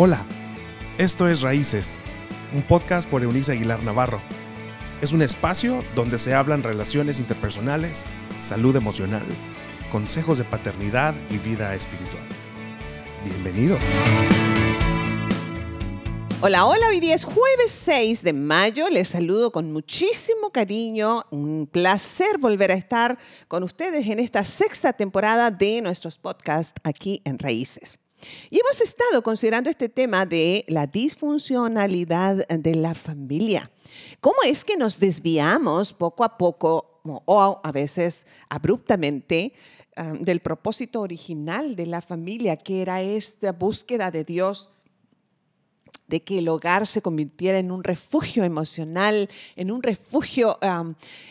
Hola, esto es Raíces, un podcast por Eunice Aguilar Navarro. Es un espacio donde se hablan relaciones interpersonales, salud emocional, consejos de paternidad y vida espiritual. Bienvenido. Hola, hola, hoy día es jueves 6 de mayo. Les saludo con muchísimo cariño. Un placer volver a estar con ustedes en esta sexta temporada de nuestros podcasts aquí en Raíces. Y hemos estado considerando este tema de la disfuncionalidad de la familia. ¿Cómo es que nos desviamos poco a poco o a veces abruptamente ah, del propósito original de la familia, que era esta búsqueda de Dios? De que el hogar se convirtiera en un refugio emocional, en un refugio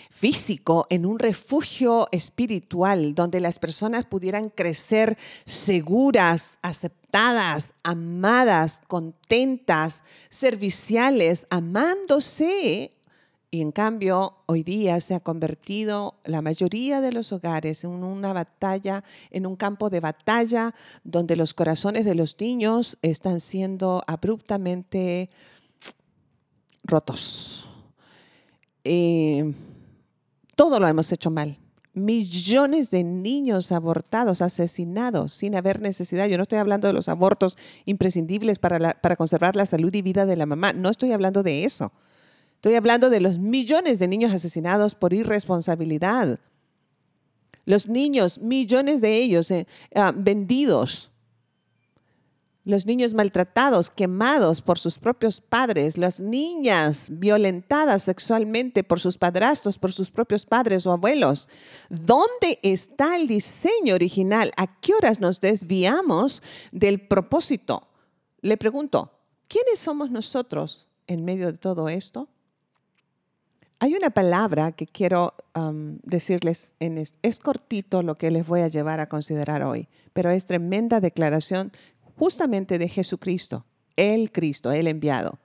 físico, en un refugio espiritual, donde las personas pudieran crecer seguras, aceptadas, amadas, contentas, serviciales, amándose y en cambio, hoy día se ha convertido la mayoría de los hogares en una batalla, en un campo de batalla donde los corazones de los niños están siendo abruptamente rotos. Eh, todo lo hemos hecho mal. Millones de niños abortados, asesinados sin haber necesidad. Yo no estoy hablando de los abortos imprescindibles para, para conservar la salud y vida de la mamá. No estoy hablando de eso. Estoy hablando de los millones de niños asesinados por irresponsabilidad. Los niños, millones de ellos eh, ah, vendidos. Los niños maltratados, quemados por sus propios padres. Las niñas violentadas sexualmente por sus padrastros, por sus propios padres o abuelos. ¿Dónde está el diseño original? ¿A qué horas nos desviamos del propósito? Le pregunto, ¿quiénes somos nosotros en medio de todo esto? Hay una palabra que quiero decirles, en es, cortito lo que les voy a llevar a considerar hoy, pero es tremenda declaración justamente de Jesucristo, el Cristo, el enviado.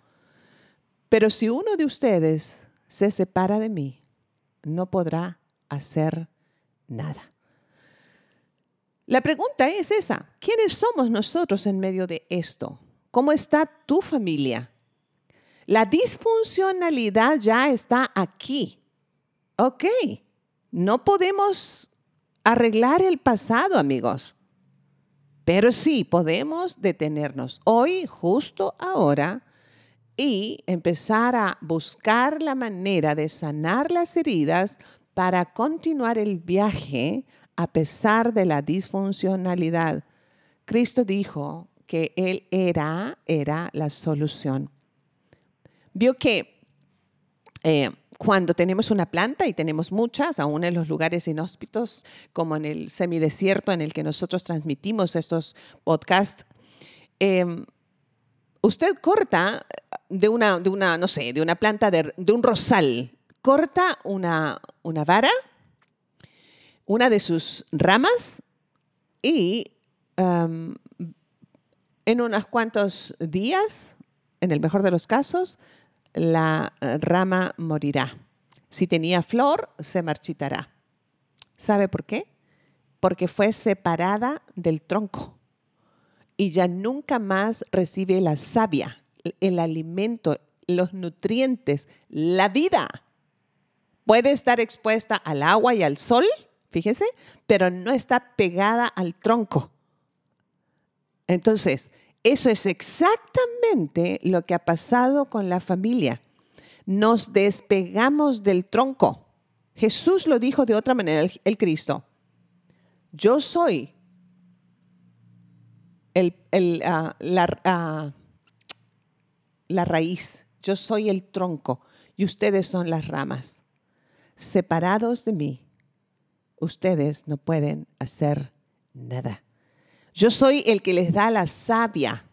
Pero si uno de ustedes se separa de mí, no podrá hacer nada. La pregunta es esa, ¿quiénes somos nosotros en medio de esto? ¿Cómo está tu familia? La disfuncionalidad ya está aquí. Ok, no podemos arreglar el pasado, amigos, pero sí podemos detenernos hoy, justo ahora, y empezar a buscar la manera de sanar las heridas para continuar el viaje a pesar de la disfuncionalidad. Cristo dijo que Él era, era la solución vio que eh, cuando tenemos una planta, y tenemos muchas, aún en los lugares inhóspitos, como en el semidesierto en el que nosotros transmitimos estos podcasts, em, usted corta de una, de una, no sé, de una planta de, un rosal, corta una, una vara, una de sus ramas y em, en unos cuantos días, en el mejor de los casos, la eh, rama morirá. Si tenía flor, se marchitará. ¿Sabe por qué? Porque fue separada del tronco y ya nunca más recibe la savia, el alimento, los nutrientes, la vida. Puede estar expuesta al agua y al sol, fíjese, pero no está pegada al tronco. Entonces, eso es exactamente lo que ha pasado con la familia. Nos despegamos del tronco. Jesús lo dijo de otra manera, el, Cristo. Yo soy ah, ah, la raíz, yo soy el tronco y ustedes son las ramas. Separados de mí, ustedes no pueden hacer nada. Yo soy el que les da la savia.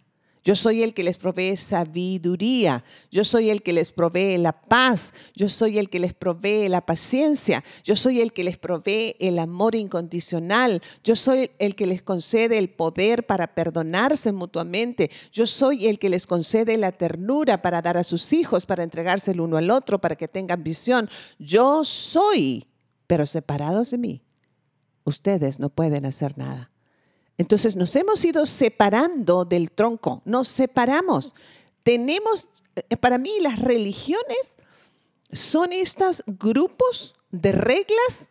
Yo soy el que les provee sabiduría. Yo soy el que les provee la paz. Yo soy el que les provee la paciencia. Yo soy el que les provee el amor incondicional. Yo soy el que les concede el poder para perdonarse mutuamente. Yo soy el que les concede la ternura para dar a sus hijos, para entregarse el uno al otro, para que tengan visión. Yo soy, pero separados de mí, ustedes no pueden hacer nada. Entonces nos hemos ido separando del tronco, nos separamos. Tenemos, eh, para mí las religiones son estos grupos de reglas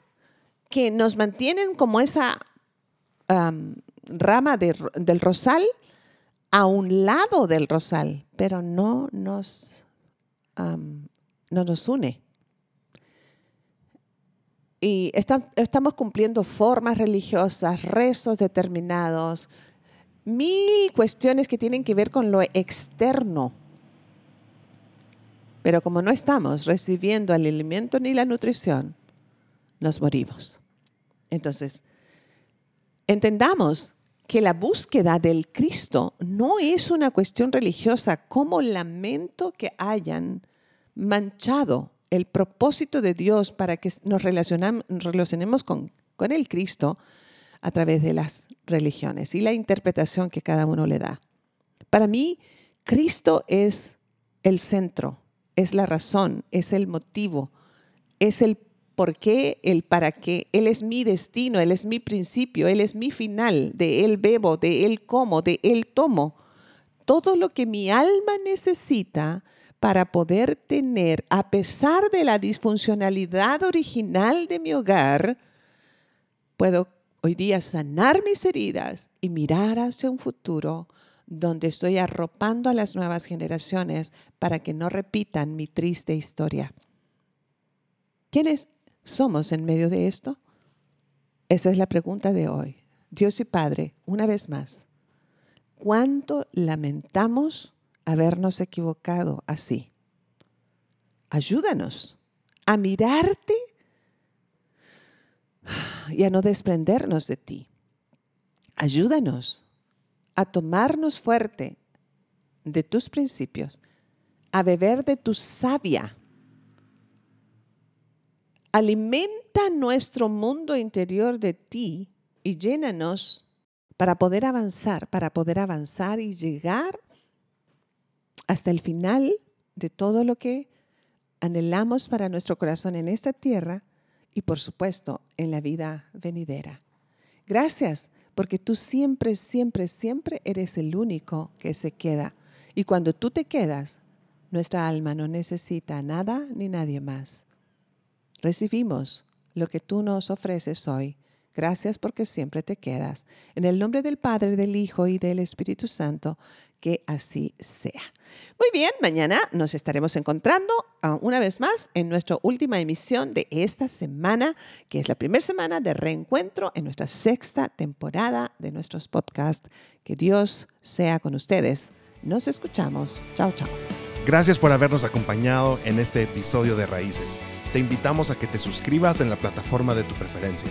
que nos mantienen como esa rama del rosal a un lado del rosal, pero no nos, no nos une. Y estamos cumpliendo formas religiosas, rezos determinados, mil cuestiones que tienen que ver con lo externo. Pero como no estamos recibiendo el alimento ni la nutrición, nos morimos. Entonces, entendamos que la búsqueda del Cristo no es una cuestión religiosa, como lamento que hayan manchado el propósito de Dios para que nos relacionemos con, el Cristo a través de las religiones y la interpretación que cada uno le da. Para mí, Cristo es el centro, es la razón, es el motivo, es el por qué, el para qué. Él es mi destino, Él es mi principio, Él es mi final. De Él bebo, de Él como, de Él tomo. Todo lo que mi alma necesita para poder tener, a pesar de la disfuncionalidad original de mi hogar, puedo hoy día sanar mis heridas y mirar hacia un futuro donde estoy arropando a las nuevas generaciones para que no repitan mi triste historia. ¿Quiénes somos en medio de esto? Esa es la pregunta de hoy. Dios y Padre, una vez más, ¿cuánto lamentamos habernos equivocado así? Ayúdanos a mirarte y a no desprendernos de ti. Ayúdanos a tomarnos fuerte de tus principios, a beber de tu savia Alimenta nuestro mundo interior de ti y llénanos para poder avanzar, para poder avanzar y llegar hasta el final de todo lo que anhelamos para nuestro corazón en esta tierra y por supuesto en la vida venidera. Gracias porque tú siempre, siempre, siempre eres el único que se queda. Y cuando tú te quedas, nuestra alma no necesita nada ni nadie más recibimos lo que tú nos ofreces hoy. Gracias porque siempre te quedas. En el nombre del Padre, del Hijo y del Espíritu Santo, que así sea. Muy bien, mañana nos estaremos encontrando ah, una vez más en nuestra última emisión de esta semana, que es la primera semana de reencuentro en nuestra sexta temporada de nuestros podcasts. Que Dios sea con ustedes. Nos escuchamos. Chao, chao. Gracias por habernos acompañado en este episodio de Raíces te invitamos a que te suscribas en la plataforma de tu preferencia